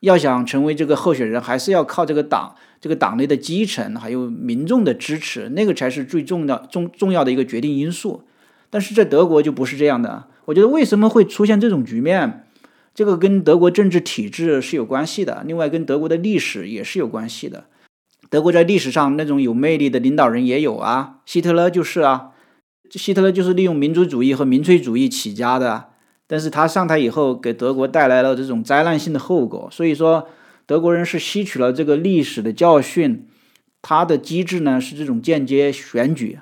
要想成为这个候选人，还是要靠这个党、这个党内的基层还有民众的支持，那个才是最重要、重重要的一个决定因素。但是在德国就不是这样的。我觉得为什么会出现这种局面，这个跟德国政治体制是有关系的，另外跟德国的历史也是有关系的。德国在历史上那种有魅力的领导人也有啊，希特勒就是啊，希特勒就是利用民族主义和民粹主义起家的。但是他上台以后，给德国带来了这种灾难性的后果。所以说，德国人是吸取了这个历史的教训。他的机制呢是这种间接选举，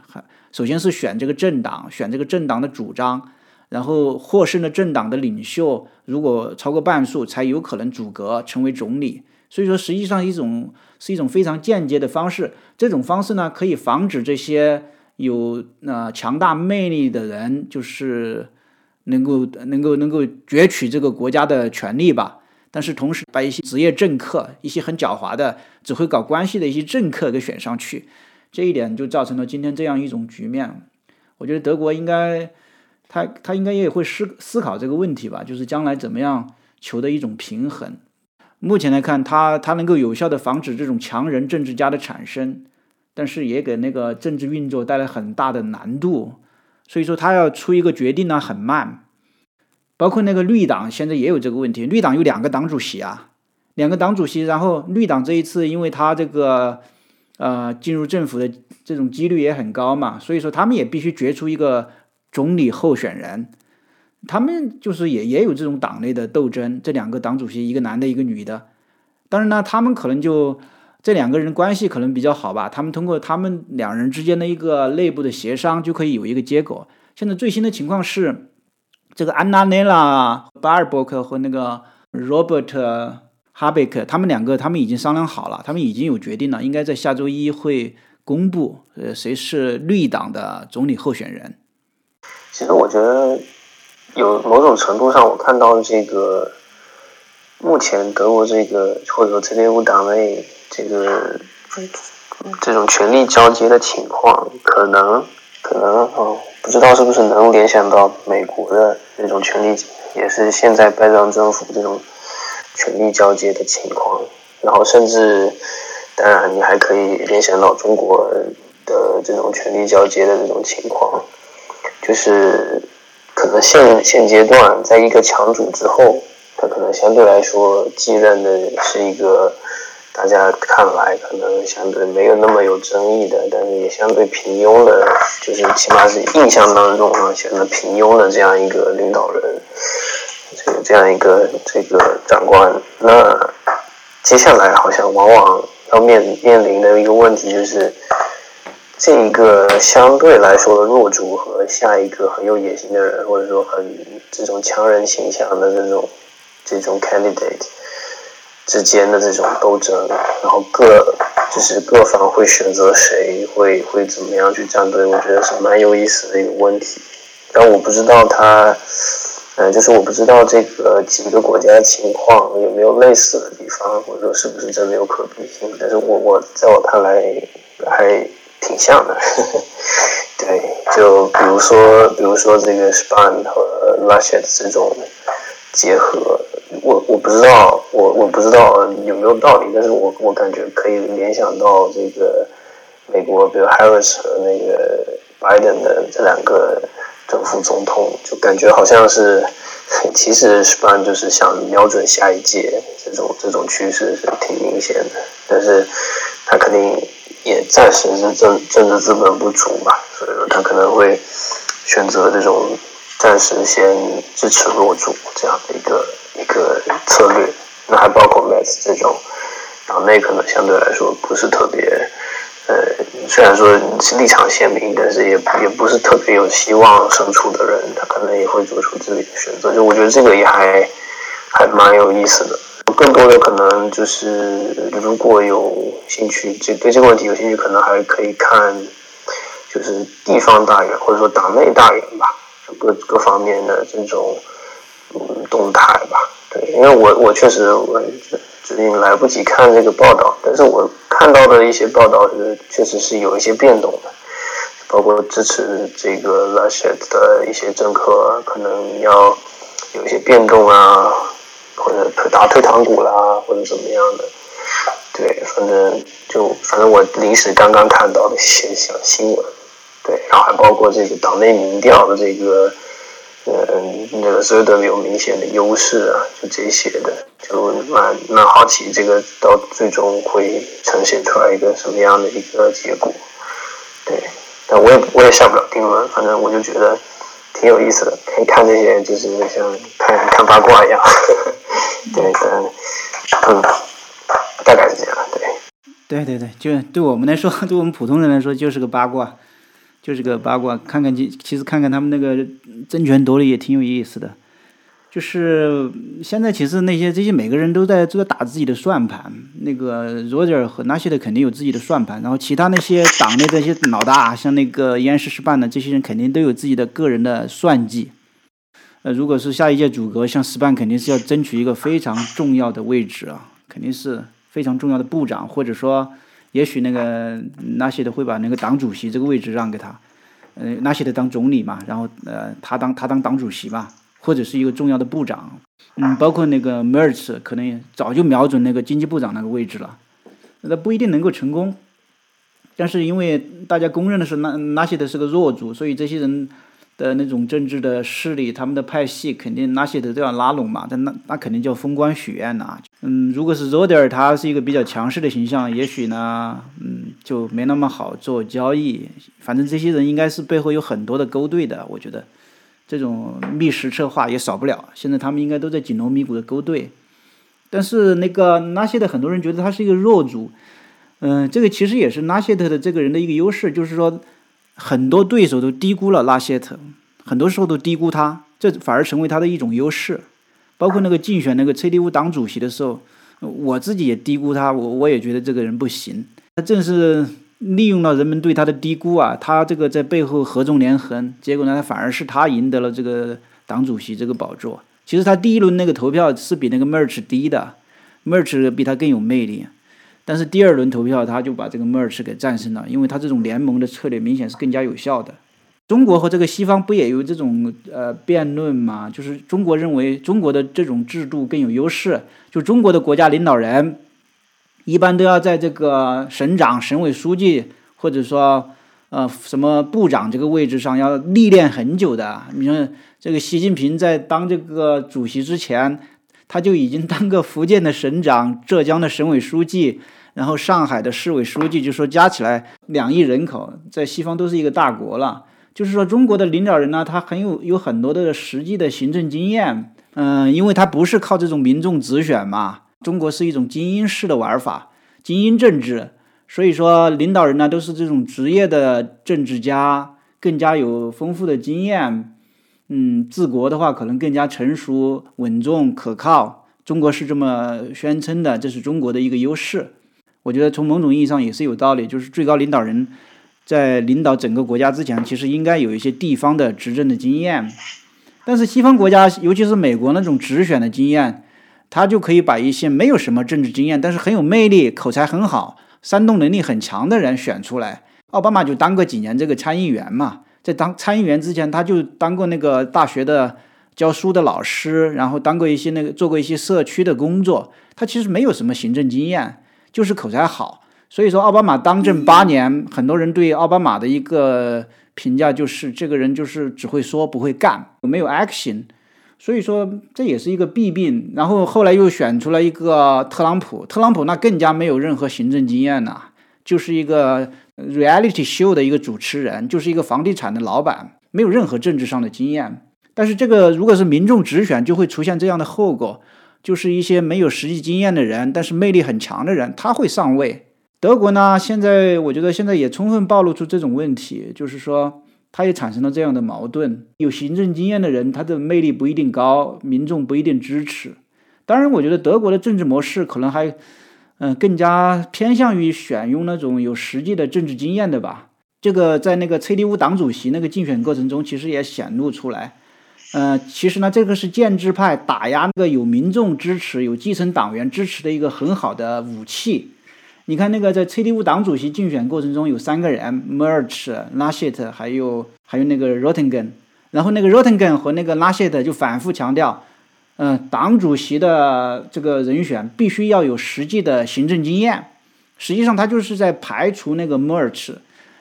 首先是选这个政党，选这个政党的主张，然后获胜的政党的领袖如果超过半数，才有可能组阁成为总理。所以说，实际上一种是一种非常间接的方式。这种方式呢，可以防止这些有呃强大魅力的人，就是。能够能够能够攫取这个国家的权利吧，但是同时把一些职业政客、一些很狡猾的、只会搞关系的一些政客给选上去，这一点就造成了今天这样一种局面。我觉得德国应该，他他应该也会思思考这个问题吧，就是将来怎么样求得一种平衡。目前来看，他他能够有效的防止这种强人政治家的产生，但是也给那个政治运作带来很大的难度。所以说他要出一个决定呢很慢，包括那个绿党现在也有这个问题。绿党有两个党主席啊，两个党主席，然后绿党这一次因为他这个呃进入政府的这种几率也很高嘛，所以说他们也必须决出一个总理候选人。他们就是也也有这种党内的斗争，这两个党主席一个男的，一个女的。当然呢，他们可能就。这两个人关系可能比较好吧，他们通过他们两人之间的一个内部的协商就可以有一个结果。现在最新的情况是，这个安娜内拉巴尔伯克和那个 Robert 哈贝克，他们两个他们已经商量好了，他们已经有决定了，应该在下周一会公布，呃，谁是绿党的总理候选人。其实我觉得有某种程度上，我看到这个目前德国这个或者说 CDU 党内。这个这种权力交接的情况，可能可能哦，不知道是不是能联想到美国的那种权力，也是现在拜登政府这种权力交接的情况。然后甚至，当然你还可以联想到中国的这种权力交接的这种情况，就是可能现现阶段在一个强主之后，他可能相对来说继任的是一个。大家看来可能相对没有那么有争议的，但是也相对平庸的，就是起码是印象当中啊显得平庸的这样一个领导人，这个这样一个这个长官。那接下来好像往往要面面临的一个问题就是，这一个相对来说的弱主和下一个很有野心的人，或者说很这种强人形象的这种这种 candidate 之间的这种斗争，然后各就是各方会选择谁，会会怎么样去站队，我觉得是蛮有意思的一个问题。但我不知道他，嗯，就是我不知道这个几个国家的情况有没有类似的地方，或者说是不是真的有可比性。但是我我在我看来还。挺像的，对，就比如说，比如说这个 Span 和 Russia 的这种结合，我不知道，我我不知道有没有道理，但是我我感觉可以联想到这个美国，比如 Harris 和那个 Biden 的这两个正副总统，就感觉好像是，其实 Span 就是想瞄准下一届，这种这种趋势是挺明显的，但是他肯定。也暂时是政政治资本不足嘛，所以说他可能会选择这种暂时先支持弱主这样的一个策略。那还包括 Max 这种党内可能相对来说不是特别呃，虽然说立场鲜明，但是也也不是特别有希望胜出的人，他可能也会做出自己的选择。就我觉得这个也还还蛮有意思的。更多的可能就是，如果有兴趣，这对这个问题有兴趣，可能还可以看，就是地方大员或者说党内大员吧，各各方面的这种嗯动态吧。因为我我确实我最近来不及看这个报道，但是我看到的一些报道是确实是有一些变动的，包括支持这个拉谢的一些政客可能要有一些变动啊。或者退打退堂鼓啦，或者怎么样的，对，反正就反正我临时刚刚看到的一些小新闻，对，然后还包括这个党内民调的这个，嗯，那个谁都有明显的优势啊，就这些的，就蛮蛮好奇这个到最终会呈现出来一个什么样的一个结果，对，但我也我也下不了定论，反正我就觉得。挺有意思的，可以看这些，就是像看看八卦一样，对，嗯，嗯，大概是这样，对。对对对，就对我们来说，对我们普通人来说，就是个八卦，就是个八卦。看看其其实看看他们那个争权夺利也挺有意思的。就是现在，其实那些这些每个人都在都在打自己的算盘。那个罗杰尔和那些的肯定有自己的算盘，然后其他那些党内这些老大，像那个延世失办的这些人，肯定都有自己的个人的算计。呃，如果是下一届组阁，像石办肯定是要争取一个非常重要的位置啊，肯定是非常重要的部长，或者说，也许那个那些的会把那个党主席这个位置让给他，呃，那些的当总理嘛，然后呃，他当他当党主席嘛。或者是一个重要的部长，嗯，包括那个 Merz 可能也早就瞄准那个经济部长那个位置了，那不一定能够成功。但是因为大家公认的是那那些的是个弱主，所以这些人的那种政治的势力，他们的派系肯定那些德都要拉拢嘛，但那那肯定叫封官许愿呐。嗯，如果是 Roder 他是一个比较强势的形象，也许呢，嗯，就没那么好做交易。反正这些人应该是背后有很多的勾兑的，我觉得。这种密室策划也少不了，现在他们应该都在紧锣密鼓的勾兑，但是那个拉谢德很多人觉得他是一个弱主，嗯，这个其实也是拉谢德的这个人的一个优势，就是说很多对手都低估了拉谢特，很多时候都低估他，这反而成为他的一种优势。包括那个竞选那个 CDU 党主席的时候，我自己也低估他，我我也觉得这个人不行，他正是。利用了人们对他的低估啊，他这个在背后合纵连横，结果呢，他反而是他赢得了这个党主席这个宝座。其实他第一轮那个投票是比那个 Merch 低的，Merch 比他更有魅力，但是第二轮投票他就把这个 Merch 给战胜了，因为他这种联盟的策略明显是更加有效的。中国和这个西方不也有这种呃辩论吗？就是中国认为中国的这种制度更有优势，就中国的国家领导人。一般都要在这个省长、省委书记，或者说呃什么部长这个位置上要历练很久的。你说这个习近平在当这个主席之前，他就已经当个福建的省长、浙江的省委书记，然后上海的市委书记，就说加起来两亿人口，在西方都是一个大国了。就是说中国的领导人呢，他很有有很多的实际的行政经验，嗯，因为他不是靠这种民众直选嘛。中国是一种精英式的玩法，精英政治，所以说领导人呢都是这种职业的政治家，更加有丰富的经验。嗯，治国的话可能更加成熟、稳重、可靠。中国是这么宣称的，这是中国的一个优势。我觉得从某种意义上也是有道理，就是最高领导人在领导整个国家之前，其实应该有一些地方的执政的经验。但是西方国家，尤其是美国那种直选的经验，他就可以把一些没有什么政治经验，但是很有魅力、口才很好、煽动能力很强的人选出来。奥巴马就当过几年这个参议员嘛，在当参议员之前，他就当过那个大学的教书的老师，然后当过一些那个做过一些社区的工作。他其实没有什么行政经验。就是口才好，所以说奥巴马当政八年，很多人对奥巴马的一个评价就是这个人就是只会说不会干，没有 action，所以说这也是一个弊病。然后后来又选出了一个特朗普，特朗普那更加没有任何行政经验呐，就是一个 reality show 的一个主持人，就是一个房地产的老板，没有任何政治上的经验。但是这个如果是民众直选，就会出现这样的后果。就是一些没有实际经验的人，但是魅力很强的人，他会上位。德国呢，现在我觉得现在也充分暴露出这种问题，就是说，他也产生了这样的矛盾：有行政经验的人，他的魅力不一定高，民众不一定支持。当然，我觉得德国的政治模式可能还，嗯，更加偏向于选用那种有实际的政治经验的吧。这个在那个 CDU 党主席那个竞选过程中，其实也显露出来。呃，其实呢，这个是建制派打压那个有民众支持、有基层党员支持的一个很好的武器。你看，那个在 CDU 党主席竞选过程中有三个人：Merch、拉谢特，还有还有那个 Rottengen。然后那个 Rottengen 和那个拉谢特就反复强调，嗯，党主席的这个人选必须要有实际的行政经验。实际上，他就是在排除那个 Merch。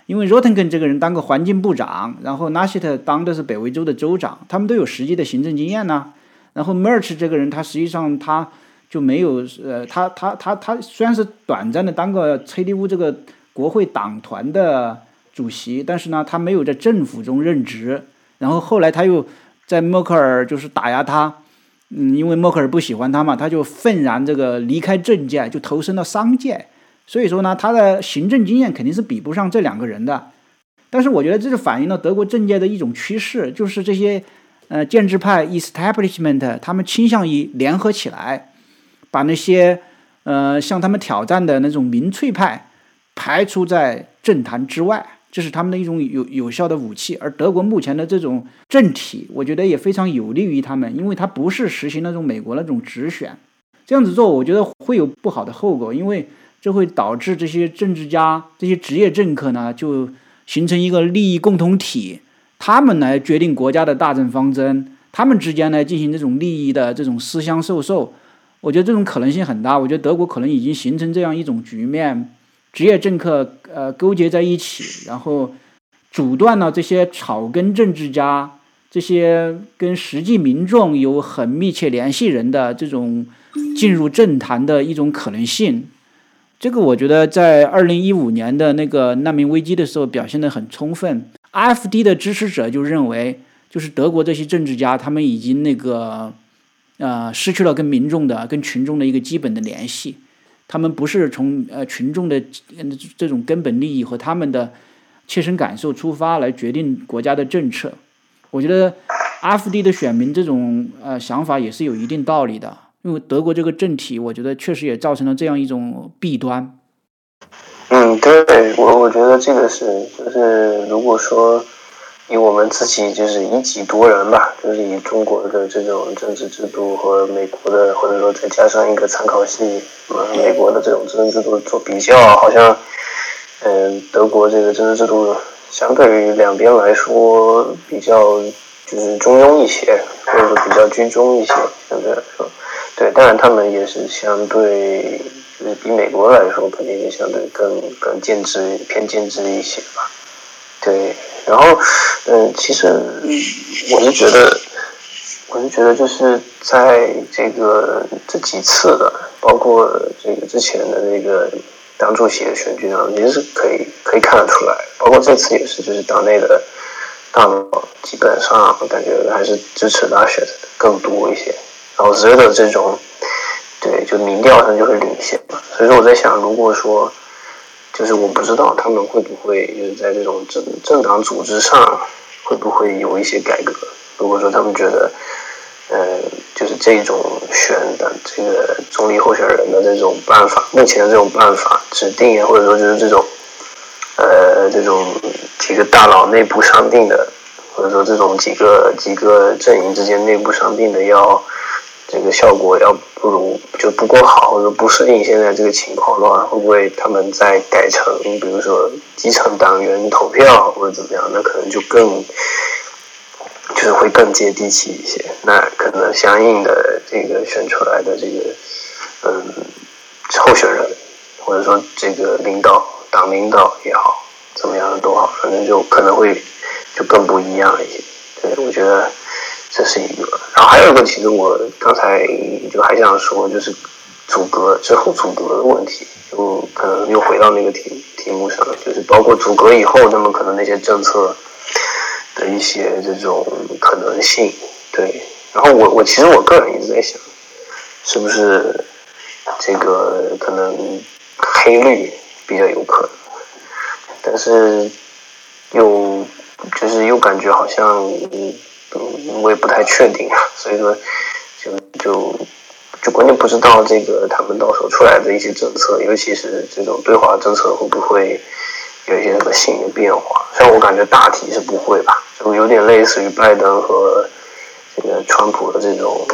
因为 Rottengen 这个人当过环境部长，然后 Nashe 特当的是北维州的州长，他们都有实际的行政经验呢。然后 Merch 这个人，他实际上他就没有，呃，他他他他虽然是短暂的当个 CDU 这个国会党团的主席，但是呢，他没有在政府中任职。然后后来他又在默克尔就是打压他，嗯，因为默克尔不喜欢他嘛，他就愤然这个离开政界，就投身到商界。所以说呢，他的行政经验肯定是比不上这两个人的，但是我觉得这是反映了德国政界的一种趋势，就是这些呃建制派 establishment 他们倾向于联合起来，把那些呃向他们挑战的那种民粹派排除在政坛之外，这是他们的一种有有效的武器。而德国目前的这种政体，我觉得也非常有利于他们，因为它不是实行那种美国那种直选，这样子做，我觉得会有不好的后果，因为。这会导致这些政治家、这些职业政客呢，就形成一个利益共同体，他们来决定国家的大政方针，他们之间呢进行这种利益的这种私相授受。我觉得这种可能性很大。我觉得德国可能已经形成这样一种局面：职业政客呃勾结在一起，然后阻断了这些草根政治家、这些跟实际民众有很密切联系人的这种进入政坛的一种可能性。这个我觉得在二零一五年的那个难民危机的时候表现得很充分。AfD 的支持者就认为，就是德国这些政治家他们已经那个，呃，失去了跟民众的、跟群众的一个基本的联系，他们不是从呃群众的这种根本利益和他们的切身感受出发来决定国家的政策。我觉得 AfD 的选民这种呃想法也是有一定道理的。因为德国这个政体，我觉得确实也造成了这样一种弊端。嗯，对我我觉得这个是，就是如果说以我们自己就是以己度人吧，就是以中国的这种政治制度和美国的，或者说再加上一个参考系，美国的这种政治制度做比较，好像，嗯，德国这个政治制度相对于两边来说比较就是中庸一些，或者说比较居中一些，相对来说。对，当然他们也是相对，就是比美国来说，肯定是相对更更建制偏建制一些吧。对，然后，嗯，其实我是觉得，我是觉得就是在这个这几次的，包括这个之前的那个党主席的选举上，其实是可以可以看得出来，包括这次也是，就是党内的大佬基本上我感觉还是支持拉选的更多一些。老子的这种，对，就民调上就会领先嘛。所以说我在想，如果说，就是我不知道他们会不会就是在这种政政党组织上会不会有一些改革。如果说他们觉得，呃，就是这种选的这个总理候选人的这种办法，目前的这种办法指定啊，或者说就是这种，呃，这种几个大佬内部商定的，或者说这种几个几个阵营之间内部商定的要。这个效果要不如就不够好，或者不适应现在这个情况的话，会不会他们再改成，比如说基层党员投票或者怎么样？那可能就更就是会更接地气一些。那可能相应的这个选出来的这个嗯候选人，或者说这个领导党领导也好，怎么样的都好，反正就可能会就更不一样一些。对，我觉得。这是一个，然后还有一个，其实我刚才就还想说，就是阻隔之后阻隔的问题，就可能又回到那个题题目上，就是包括阻隔以后，那么可能那些政策的一些这种可能性，对。然后我我其实我个人一直在想，是不是这个可能黑绿比较有可能，但是又就是又感觉好像。嗯我也不太确定啊，所以说就就就关键不知道这个他们到时候出来的一些政策，尤其是这种对华政策会不会有一些什么新的变化？虽然我感觉大体是不会吧，就有点类似于拜登和这个川普的这种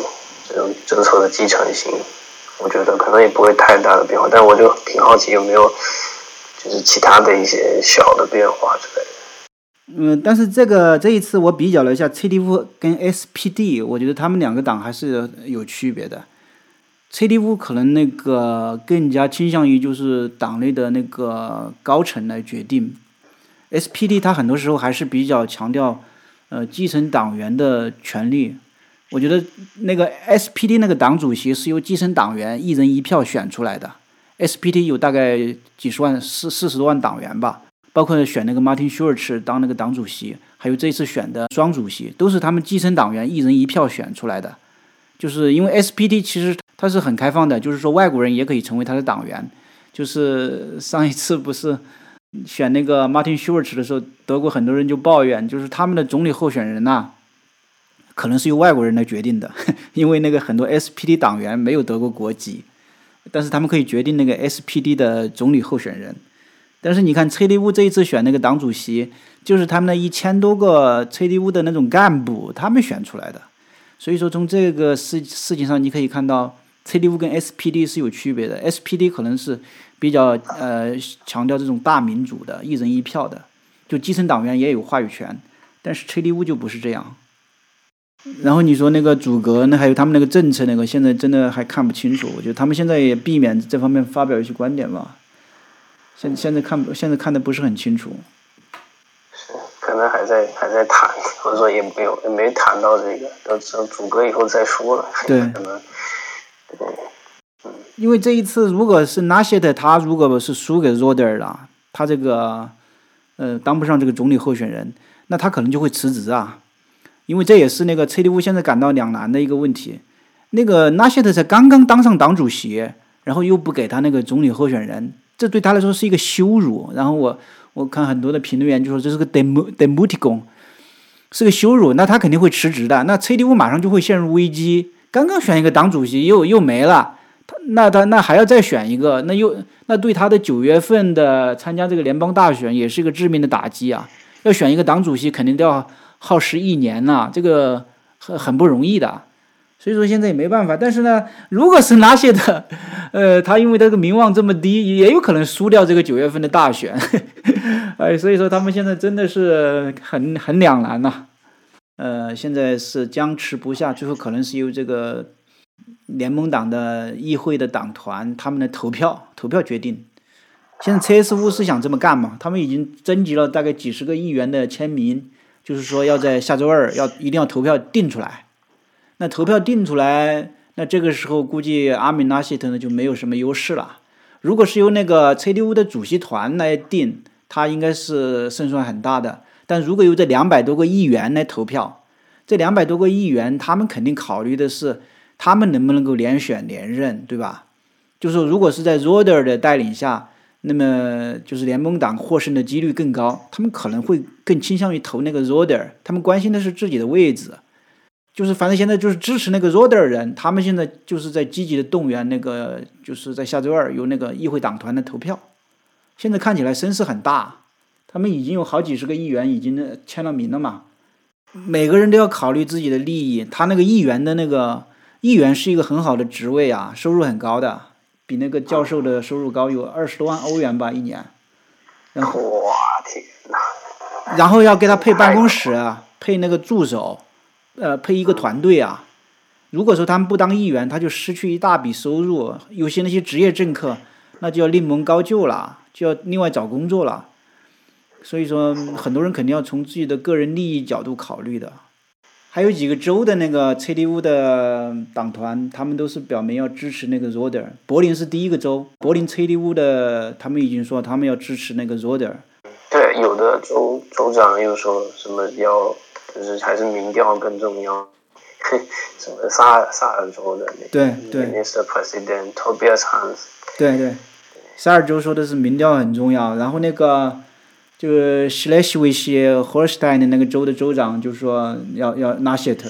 这种政策的继承性，我觉得可能也不会太大的变化。但我就挺好奇有没有就是其他的一些小的变化之类的。嗯，但是这个这一次我比较了一下 CDU 跟 SPD，我觉得他们两个党还是有区别的。CDU 可能那个更加倾向于就是党内的那个高层来决定，SPD 他很多时候还是比较强调呃基层党员的权利。我觉得那个 SPD 那个党主席是由基层党员一人一票选出来的，SPD 有大概几十万四四十多万党员吧。包括选那个 Martin Schulz 当那个党主席，还有这次选的双主席，都是他们基层党员一人一票选出来的。就是因为 SPD 其实它是很开放的，就是说外国人也可以成为他的党员。就是上一次不是选那个 Martin Schulz 的时候，德国很多人就抱怨，就是他们的总理候选人呐，可能是由外国人来决定的，因为那个很多 SPD 党员没有德国国籍，但是他们可以决定那个 SPD 的总理候选人。但是你看，崔利乌这一次选那个党主席，就是他们那一千多个崔利乌的那种干部他们选出来的。所以说，从这个事事情上，你可以看到崔利乌跟 SPD 是有区别的。SPD 可能是比较呃强调这种大民主的，一人一票的，就基层党员也有话语权。但是崔利乌就不是这样。然后你说那个阻隔，那还有他们那个政策，那个现在真的还看不清楚。我觉得他们现在也避免这方面发表一些观点吧。现现在看现在看的不是很清楚，是可能还在还在谈，或者说也没有也没谈到这个，等等阻隔以后再说了。对，可能，嗯，因为这一次如果是纳谢特他如果是输给罗德尔了，他这个呃当不上这个总理候选人，那他可能就会辞职啊，因为这也是那个崔利乌现在感到两难的一个问题。那个纳谢特才刚刚当上党主席，然后又不给他那个总理候选人。这对他来说是一个羞辱。然后我我看很多的评论员就说这是个 demo demotic 是个羞辱。那他肯定会辞职的。那 CDU 马上就会陷入危机。刚刚选一个党主席又又没了，他那他那还要再选一个，那又那对他的九月份的参加这个联邦大选也是一个致命的打击啊！要选一个党主席肯定都要耗时一年呐，这个很很不容易的。所以说现在也没办法，但是呢，如果是那些的，呃，他因为这个名望这么低，也有可能输掉这个九月份的大选，哎，所以说他们现在真的是很很两难呐，呃，现在是僵持不下，最后可能是由这个联盟党的议会的党团他们的投票投票决定。现在 CSU 是想这么干嘛？他们已经征集了大概几十个议员的签名，就是说要在下周二要一定要投票定出来。那投票定出来，那这个时候估计阿米纳希特呢就没有什么优势了。如果是由那个 CDU 的主席团来定，他应该是胜算很大的。但如果由这两百多个议员来投票，这两百多个议员他们肯定考虑的是他们能不能够连选连任，对吧？就是说，如果是在 Roder 的带领下，那么就是联盟党获胜的几率更高，他们可能会更倾向于投那个 Roder，他们关心的是自己的位置，就是反正现在就是支持那个 Roder 人，他们现在就是在积极的动员那个，就是在下周二有那个议会党团的投票，现在看起来声势很大，他们已经有好几十个议员已经签了名了嘛，每个人都要考虑自己的利益，他那个议员的那个议员是一个很好的职位啊，收入很高的。比那个教授的收入高有二十多万欧元吧一年，然后哇天呐，然后要给他配办公室，配那个助手，呃，配一个团队啊。如果说他们不当议员，他就失去一大笔收入。有些那些职业政客，那就要另谋高就了，就要另外找工作了。所以说，很多人肯定要从自己的个人利益角度考虑的。还有几个州的那个 CDU 的党团，他们都是表明要支持那个 Roder。柏林是第一个州，柏林 CDU 的他们已经说他们要支持那个 Roder。对，有的州州长又说什么要，就是还是民调更重要。什么萨萨尔州的那对对 Mr. President Tobias Hans。对对，萨尔州说的是民调很重要，然后那个。就是 Schleswig Holstein 的那个州的州长就说要要纳谢特，